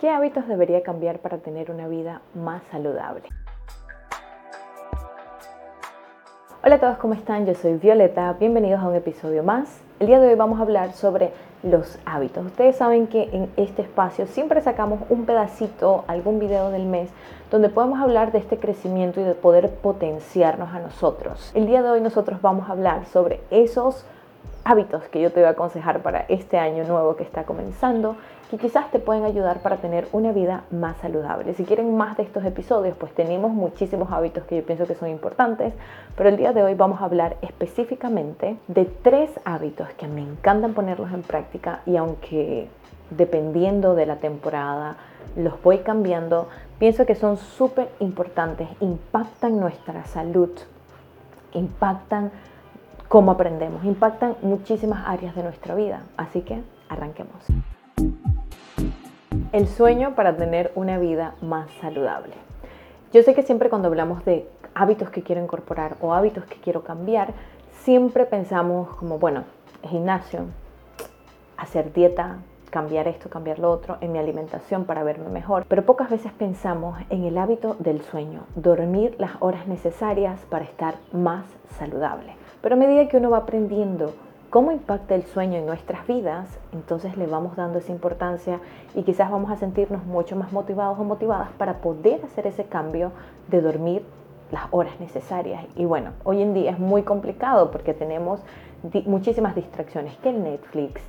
¿Qué hábitos debería cambiar para tener una vida más saludable? Hola a todos, ¿cómo están? Yo soy Violeta, bienvenidos a un episodio más. El día de hoy vamos a hablar sobre los hábitos. Ustedes saben que en este espacio siempre sacamos un pedacito, algún video del mes, donde podemos hablar de este crecimiento y de poder potenciarnos a nosotros. El día de hoy nosotros vamos a hablar sobre esos hábitos que yo te voy a aconsejar para este año nuevo que está comenzando, que quizás te pueden ayudar para tener una vida más saludable. Si quieren más de estos episodios, pues tenemos muchísimos hábitos que yo pienso que son importantes, pero el día de hoy vamos a hablar específicamente de tres hábitos que me encantan ponerlos en práctica y aunque dependiendo de la temporada los voy cambiando, pienso que son súper importantes, impactan nuestra salud, impactan cómo aprendemos, impactan muchísimas áreas de nuestra vida. Así que arranquemos. El sueño para tener una vida más saludable. Yo sé que siempre cuando hablamos de hábitos que quiero incorporar o hábitos que quiero cambiar, siempre pensamos como, bueno, gimnasio, hacer dieta, cambiar esto, cambiar lo otro en mi alimentación para verme mejor, pero pocas veces pensamos en el hábito del sueño, dormir las horas necesarias para estar más saludable. Pero a medida que uno va aprendiendo cómo impacta el sueño en nuestras vidas, entonces le vamos dando esa importancia y quizás vamos a sentirnos mucho más motivados o motivadas para poder hacer ese cambio de dormir las horas necesarias. Y bueno, hoy en día es muy complicado porque tenemos muchísimas distracciones, que el Netflix,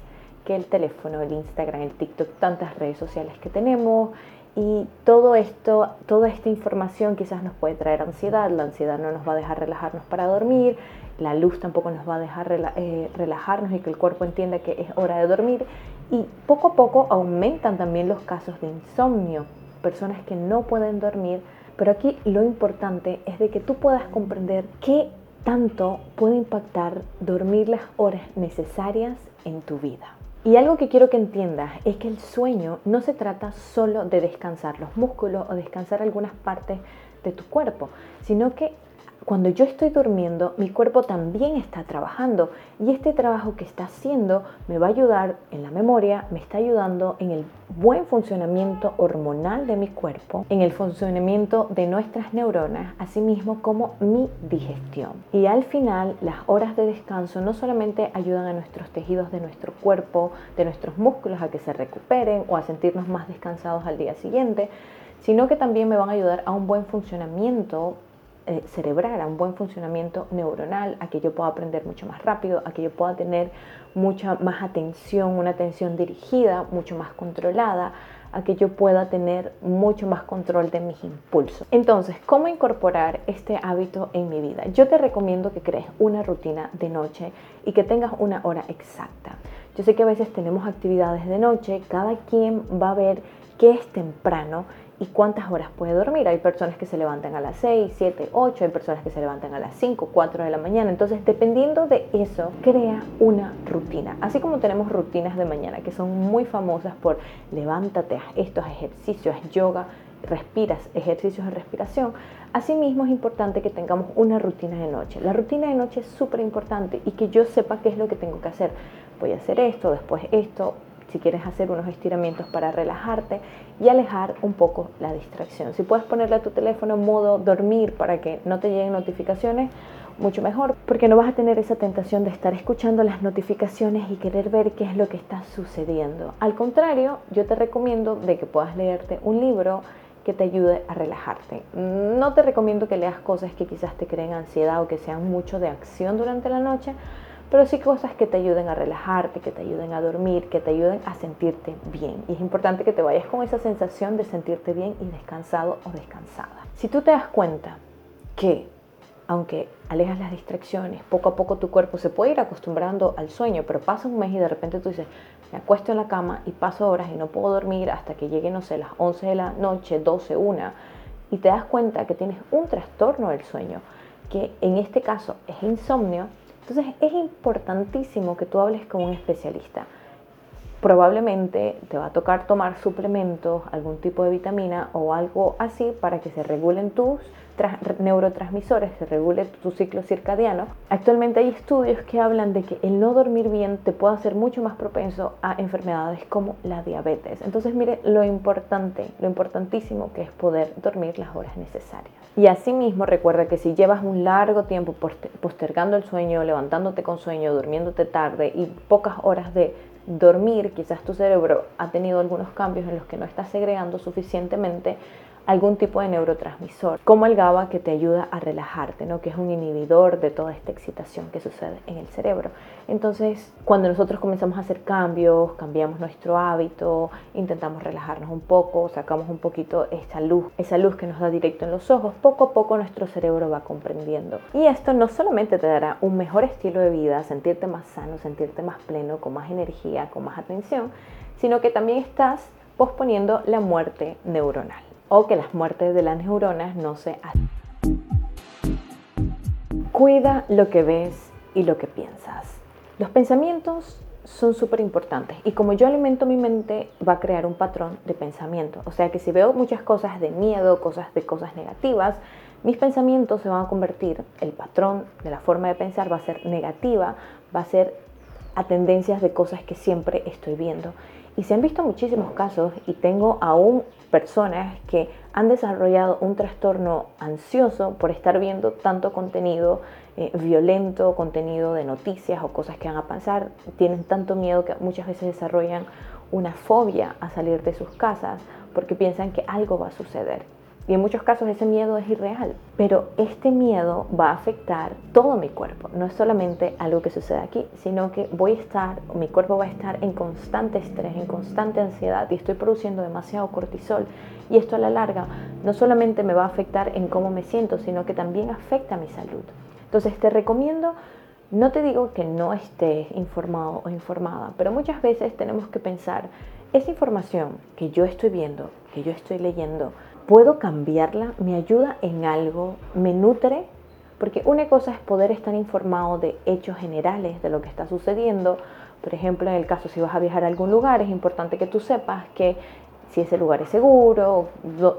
que el teléfono, el Instagram, el TikTok, tantas redes sociales que tenemos, y todo esto, toda esta información quizás nos puede traer ansiedad, la ansiedad no nos va a dejar relajarnos para dormir, la luz tampoco nos va a dejar eh, relajarnos y que el cuerpo entienda que es hora de dormir. Y poco a poco aumentan también los casos de insomnio, personas que no pueden dormir. Pero aquí lo importante es de que tú puedas comprender qué tanto puede impactar dormir las horas necesarias en tu vida. Y algo que quiero que entiendas es que el sueño no se trata solo de descansar los músculos o descansar algunas partes de tu cuerpo, sino que cuando yo estoy durmiendo, mi cuerpo también está trabajando y este trabajo que está haciendo me va a ayudar en la memoria, me está ayudando en el buen funcionamiento hormonal de mi cuerpo, en el funcionamiento de nuestras neuronas, así mismo como mi digestión. Y al final, las horas de descanso no solamente ayudan a nuestros tejidos de nuestro cuerpo, de nuestros músculos a que se recuperen o a sentirnos más descansados al día siguiente, sino que también me van a ayudar a un buen funcionamiento eh, cerebral, a un buen funcionamiento neuronal, a que yo pueda aprender mucho más rápido, a que yo pueda tener mucha más atención, una atención dirigida, mucho más controlada, a que yo pueda tener mucho más control de mis impulsos. Entonces, ¿cómo incorporar este hábito en mi vida? Yo te recomiendo que crees una rutina de noche y que tengas una hora exacta. Yo sé que a veces tenemos actividades de noche, cada quien va a ver qué es temprano y cuántas horas puede dormir. Hay personas que se levantan a las 6, 7, 8, hay personas que se levantan a las 5, 4 de la mañana. Entonces, dependiendo de eso, crea una rutina. Así como tenemos rutinas de mañana que son muy famosas por levántate, haz estos ejercicios, yoga, respiras, ejercicios de respiración. Asimismo es importante que tengamos una rutina de noche. La rutina de noche es súper importante y que yo sepa qué es lo que tengo que hacer. Voy a hacer esto, después esto, si quieres hacer unos estiramientos para relajarte y alejar un poco la distracción. Si puedes ponerle a tu teléfono en modo dormir para que no te lleguen notificaciones, mucho mejor, porque no vas a tener esa tentación de estar escuchando las notificaciones y querer ver qué es lo que está sucediendo. Al contrario, yo te recomiendo de que puedas leerte un libro que te ayude a relajarte. No te recomiendo que leas cosas que quizás te creen ansiedad o que sean mucho de acción durante la noche, pero sí cosas que te ayuden a relajarte, que te ayuden a dormir, que te ayuden a sentirte bien. Y es importante que te vayas con esa sensación de sentirte bien y descansado o descansada. Si tú te das cuenta que aunque alejas las distracciones, poco a poco tu cuerpo se puede ir acostumbrando al sueño, pero pasa un mes y de repente tú dices, me acuesto en la cama y paso horas y no puedo dormir hasta que llegue, no sé, las 11 de la noche, 12, 1, y te das cuenta que tienes un trastorno del sueño, que en este caso es insomnio, entonces es importantísimo que tú hables con un especialista. Probablemente te va a tocar tomar suplementos, algún tipo de vitamina o algo así para que se regulen tus neurotransmisores, se regule tu ciclo circadiano. Actualmente hay estudios que hablan de que el no dormir bien te puede hacer mucho más propenso a enfermedades como la diabetes. Entonces, mire lo importante, lo importantísimo que es poder dormir las horas necesarias. Y asimismo, recuerda que si llevas un largo tiempo postergando el sueño, levantándote con sueño, durmiéndote tarde y pocas horas de dormir, quizás tu cerebro ha tenido algunos cambios en los que no estás segregando suficientemente algún tipo de neurotransmisor, como el GABA que te ayuda a relajarte, ¿no? que es un inhibidor de toda esta excitación que sucede en el cerebro. Entonces, cuando nosotros comenzamos a hacer cambios, cambiamos nuestro hábito, intentamos relajarnos un poco, sacamos un poquito esa luz, esa luz que nos da directo en los ojos, poco a poco nuestro cerebro va comprendiendo. Y esto no solamente te dará un mejor estilo de vida, sentirte más sano, sentirte más pleno, con más energía, con más atención, sino que también estás posponiendo la muerte neuronal o que las muertes de las neuronas no se hacen. Cuida lo que ves y lo que piensas. Los pensamientos son súper importantes y como yo alimento mi mente va a crear un patrón de pensamiento. O sea que si veo muchas cosas de miedo, cosas de cosas negativas, mis pensamientos se van a convertir, el patrón de la forma de pensar va a ser negativa, va a ser a tendencias de cosas que siempre estoy viendo. Y se han visto muchísimos casos y tengo aún personas que han desarrollado un trastorno ansioso por estar viendo tanto contenido eh, violento, contenido de noticias o cosas que van a pasar. Tienen tanto miedo que muchas veces desarrollan una fobia a salir de sus casas porque piensan que algo va a suceder. Y en muchos casos ese miedo es irreal. Pero este miedo va a afectar todo mi cuerpo. No es solamente algo que sucede aquí, sino que voy a estar, mi cuerpo va a estar en constante estrés, en constante ansiedad y estoy produciendo demasiado cortisol. Y esto a la larga no solamente me va a afectar en cómo me siento, sino que también afecta a mi salud. Entonces te recomiendo no te digo que no estés informado o informada, pero muchas veces tenemos que pensar, esa información que yo estoy viendo, que yo estoy leyendo, ¿Puedo cambiarla? ¿Me ayuda en algo? ¿Me nutre? Porque una cosa es poder estar informado de hechos generales de lo que está sucediendo. Por ejemplo, en el caso si vas a viajar a algún lugar, es importante que tú sepas que si ese lugar es seguro,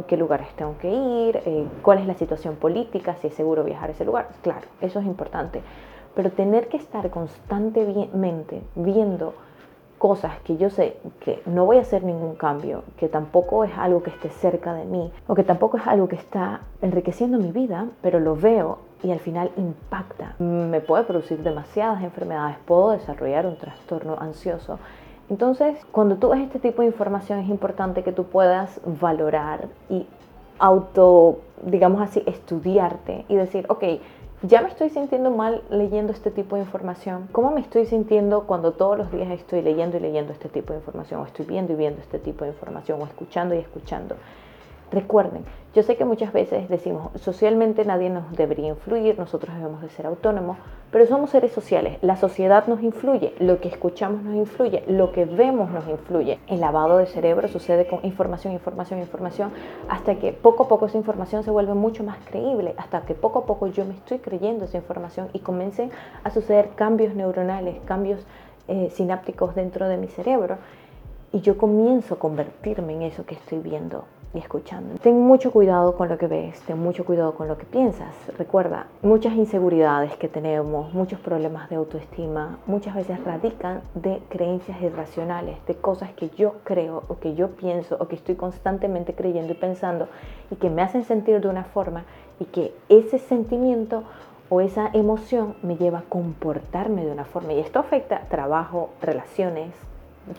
qué lugares tengo que ir, eh, cuál es la situación política, si es seguro viajar a ese lugar. Claro, eso es importante. Pero tener que estar constantemente viendo cosas que yo sé que no voy a hacer ningún cambio, que tampoco es algo que esté cerca de mí o que tampoco es algo que está enriqueciendo mi vida, pero lo veo y al final impacta. Me puede producir demasiadas enfermedades, puedo desarrollar un trastorno ansioso. Entonces, cuando tú ves este tipo de información es importante que tú puedas valorar y auto, digamos así, estudiarte y decir, ok, ya me estoy sintiendo mal leyendo este tipo de información. ¿Cómo me estoy sintiendo cuando todos los días estoy leyendo y leyendo este tipo de información? O estoy viendo y viendo este tipo de información, o escuchando y escuchando. Recuerden, yo sé que muchas veces decimos, socialmente nadie nos debería influir, nosotros debemos de ser autónomos, pero somos seres sociales, la sociedad nos influye, lo que escuchamos nos influye, lo que vemos nos influye. El lavado de cerebro sucede con información, información, información, hasta que poco a poco esa información se vuelve mucho más creíble, hasta que poco a poco yo me estoy creyendo esa información y comiencen a suceder cambios neuronales, cambios eh, sinápticos dentro de mi cerebro, y yo comienzo a convertirme en eso que estoy viendo y escuchando. Ten mucho cuidado con lo que ves, ten mucho cuidado con lo que piensas. Recuerda, muchas inseguridades que tenemos, muchos problemas de autoestima, muchas veces radican de creencias irracionales, de cosas que yo creo o que yo pienso o que estoy constantemente creyendo y pensando y que me hacen sentir de una forma y que ese sentimiento o esa emoción me lleva a comportarme de una forma. Y esto afecta trabajo, relaciones,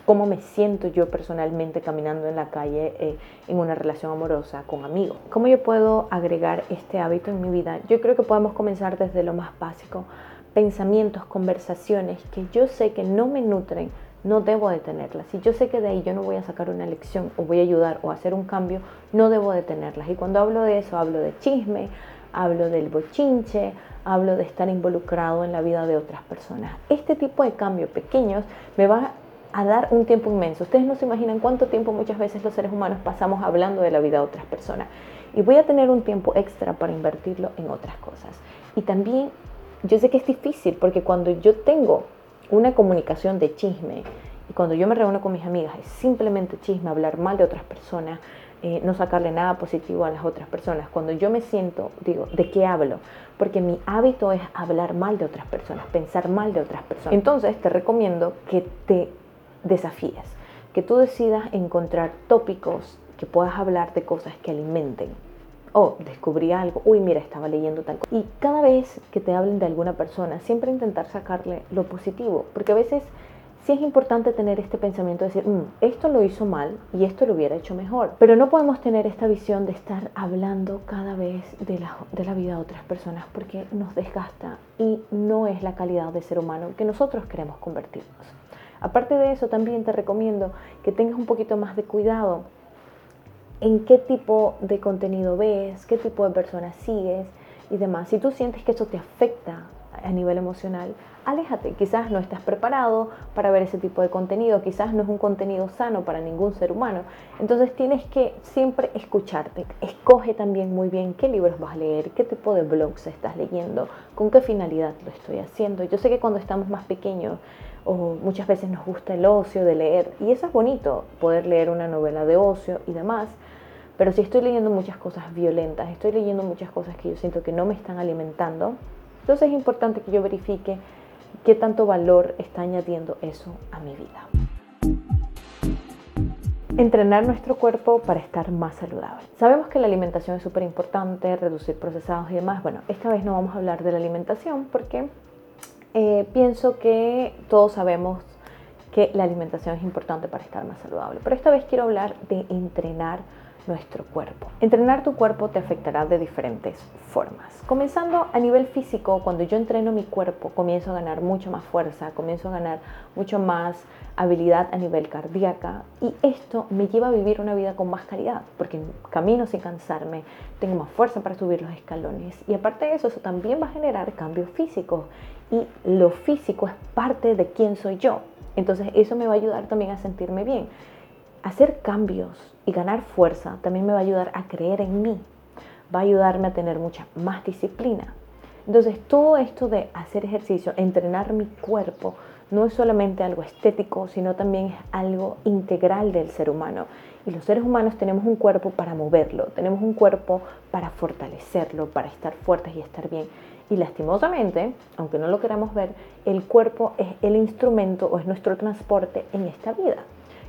cómo me siento yo personalmente caminando en la calle eh, en una relación amorosa con amigos. ¿Cómo yo puedo agregar este hábito en mi vida? Yo creo que podemos comenzar desde lo más básico. Pensamientos, conversaciones que yo sé que no me nutren, no debo detenerlas. Si yo sé que de ahí yo no voy a sacar una lección o voy a ayudar o hacer un cambio, no debo detenerlas. Y cuando hablo de eso, hablo de chisme, hablo del bochinche, hablo de estar involucrado en la vida de otras personas. Este tipo de cambios pequeños me va a dar un tiempo inmenso. Ustedes no se imaginan cuánto tiempo muchas veces los seres humanos pasamos hablando de la vida de otras personas. Y voy a tener un tiempo extra para invertirlo en otras cosas. Y también yo sé que es difícil porque cuando yo tengo una comunicación de chisme Y cuando yo me reúno con mis amigas es simplemente chisme, hablar mal de otras personas, eh, no sacarle nada positivo a las otras personas. Cuando yo me siento, digo, ¿de qué hablo? Porque mi hábito es hablar mal de otras personas, pensar mal de otras personas. Entonces te recomiendo que te desafíes, que tú decidas encontrar tópicos que puedas hablar de cosas que alimenten. O descubrí algo, uy, mira, estaba leyendo tal cosa. Y cada vez que te hablen de alguna persona, siempre intentar sacarle lo positivo, porque a veces sí es importante tener este pensamiento de decir, mm, esto lo hizo mal y esto lo hubiera hecho mejor. Pero no podemos tener esta visión de estar hablando cada vez de la, de la vida de otras personas porque nos desgasta y no es la calidad de ser humano que nosotros queremos convertirnos. Aparte de eso, también te recomiendo que tengas un poquito más de cuidado en qué tipo de contenido ves, qué tipo de personas sigues y demás. Si tú sientes que eso te afecta a nivel emocional, aléjate. Quizás no estás preparado para ver ese tipo de contenido, quizás no es un contenido sano para ningún ser humano. Entonces tienes que siempre escucharte. Escoge también muy bien qué libros vas a leer, qué tipo de blogs estás leyendo, con qué finalidad lo estoy haciendo. Yo sé que cuando estamos más pequeños o muchas veces nos gusta el ocio de leer y eso es bonito, poder leer una novela de ocio y demás. Pero si estoy leyendo muchas cosas violentas, estoy leyendo muchas cosas que yo siento que no me están alimentando, entonces es importante que yo verifique qué tanto valor está añadiendo eso a mi vida. Entrenar nuestro cuerpo para estar más saludable. Sabemos que la alimentación es súper importante, reducir procesados y demás. Bueno, esta vez no vamos a hablar de la alimentación porque eh, pienso que todos sabemos que la alimentación es importante para estar más saludable. Pero esta vez quiero hablar de entrenar nuestro cuerpo. Entrenar tu cuerpo te afectará de diferentes formas. Comenzando a nivel físico, cuando yo entreno mi cuerpo, comienzo a ganar mucho más fuerza, comienzo a ganar mucho más habilidad a nivel cardíaca y esto me lleva a vivir una vida con más calidad, porque camino sin cansarme, tengo más fuerza para subir los escalones y aparte de eso, eso también va a generar cambios físicos y lo físico es parte de quién soy yo. Entonces eso me va a ayudar también a sentirme bien. Hacer cambios y ganar fuerza también me va a ayudar a creer en mí, va a ayudarme a tener mucha más disciplina. Entonces, todo esto de hacer ejercicio, entrenar mi cuerpo, no es solamente algo estético, sino también es algo integral del ser humano. Y los seres humanos tenemos un cuerpo para moverlo, tenemos un cuerpo para fortalecerlo, para estar fuertes y estar bien. Y lastimosamente, aunque no lo queramos ver, el cuerpo es el instrumento o es nuestro transporte en esta vida.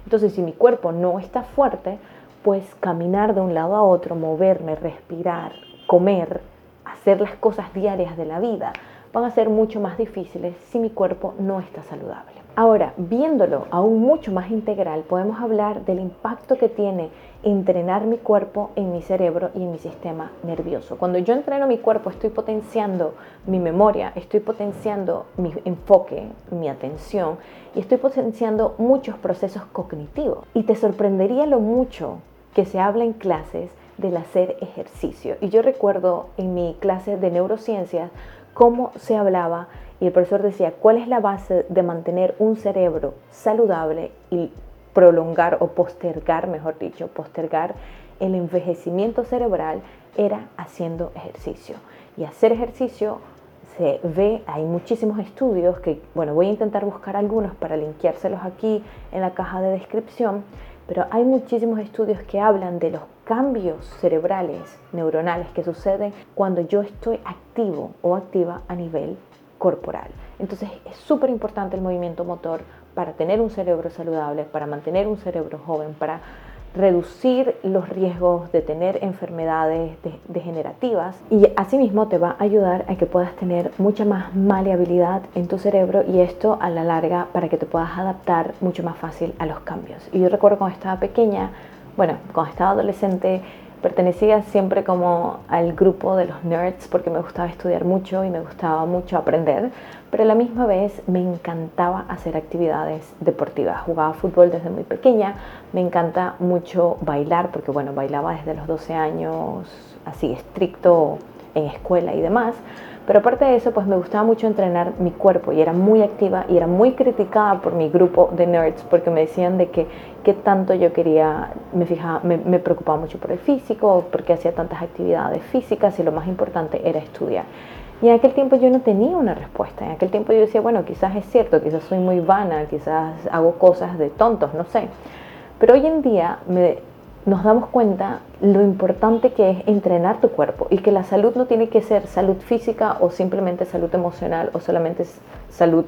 Entonces, si mi cuerpo no está fuerte, pues caminar de un lado a otro, moverme, respirar, comer, hacer las cosas diarias de la vida, van a ser mucho más difíciles si mi cuerpo no está saludable. Ahora, viéndolo aún mucho más integral, podemos hablar del impacto que tiene entrenar mi cuerpo en mi cerebro y en mi sistema nervioso. Cuando yo entreno mi cuerpo, estoy potenciando mi memoria, estoy potenciando mi enfoque, mi atención y estoy potenciando muchos procesos cognitivos. Y te sorprendería lo mucho que se habla en clases del hacer ejercicio. Y yo recuerdo en mi clase de neurociencias cómo se hablaba y el profesor decía, ¿cuál es la base de mantener un cerebro saludable y prolongar o postergar, mejor dicho, postergar el envejecimiento cerebral? Era haciendo ejercicio. Y hacer ejercicio se ve, hay muchísimos estudios que, bueno, voy a intentar buscar algunos para linkeárselos aquí en la caja de descripción, pero hay muchísimos estudios que hablan de los cambios cerebrales, neuronales que suceden cuando yo estoy activo o activa a nivel corporal. Entonces es súper importante el movimiento motor para tener un cerebro saludable, para mantener un cerebro joven, para reducir los riesgos de tener enfermedades degenerativas y asimismo te va a ayudar a que puedas tener mucha más maleabilidad en tu cerebro y esto a la larga para que te puedas adaptar mucho más fácil a los cambios. Y yo recuerdo cuando estaba pequeña, bueno, cuando estaba adolescente pertenecía siempre como al grupo de los nerds porque me gustaba estudiar mucho y me gustaba mucho aprender, pero a la misma vez me encantaba hacer actividades deportivas. Jugaba fútbol desde muy pequeña, me encanta mucho bailar porque bueno, bailaba desde los 12 años así estricto en escuela y demás. Pero aparte de eso, pues me gustaba mucho entrenar mi cuerpo y era muy activa y era muy criticada por mi grupo de nerds porque me decían de que qué tanto yo quería, me, fijaba, me, me preocupaba mucho por el físico, porque hacía tantas actividades físicas y lo más importante era estudiar. Y en aquel tiempo yo no tenía una respuesta. En aquel tiempo yo decía, bueno, quizás es cierto, quizás soy muy vana, quizás hago cosas de tontos, no sé. Pero hoy en día nos damos cuenta lo importante que es entrenar tu cuerpo y que la salud no tiene que ser salud física o simplemente salud emocional o solamente salud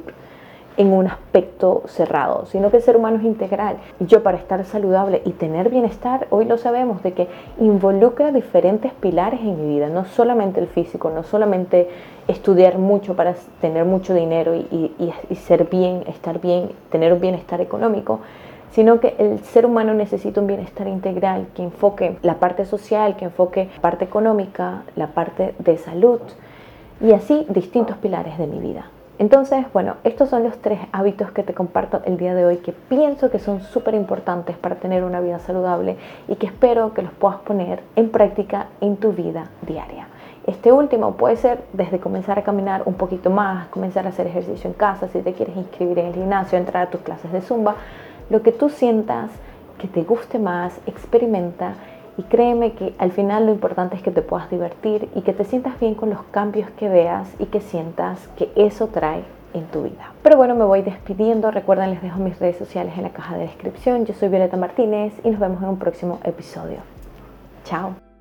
en un aspecto cerrado, sino que el ser humano es integral. Yo para estar saludable y tener bienestar, hoy lo sabemos, de que involucra diferentes pilares en mi vida, no solamente el físico, no solamente estudiar mucho para tener mucho dinero y, y ser bien, estar bien, tener un bienestar económico, sino que el ser humano necesita un bienestar integral que enfoque la parte social, que enfoque la parte económica, la parte de salud y así distintos pilares de mi vida. Entonces, bueno, estos son los tres hábitos que te comparto el día de hoy que pienso que son súper importantes para tener una vida saludable y que espero que los puedas poner en práctica en tu vida diaria. Este último puede ser desde comenzar a caminar un poquito más, comenzar a hacer ejercicio en casa, si te quieres inscribir en el gimnasio, entrar a tus clases de zumba, lo que tú sientas que te guste más, experimenta y créeme que al final lo importante es que te puedas divertir y que te sientas bien con los cambios que veas y que sientas que eso trae en tu vida. Pero bueno, me voy despidiendo. Recuerden, les dejo mis redes sociales en la caja de descripción. Yo soy Violeta Martínez y nos vemos en un próximo episodio. Chao.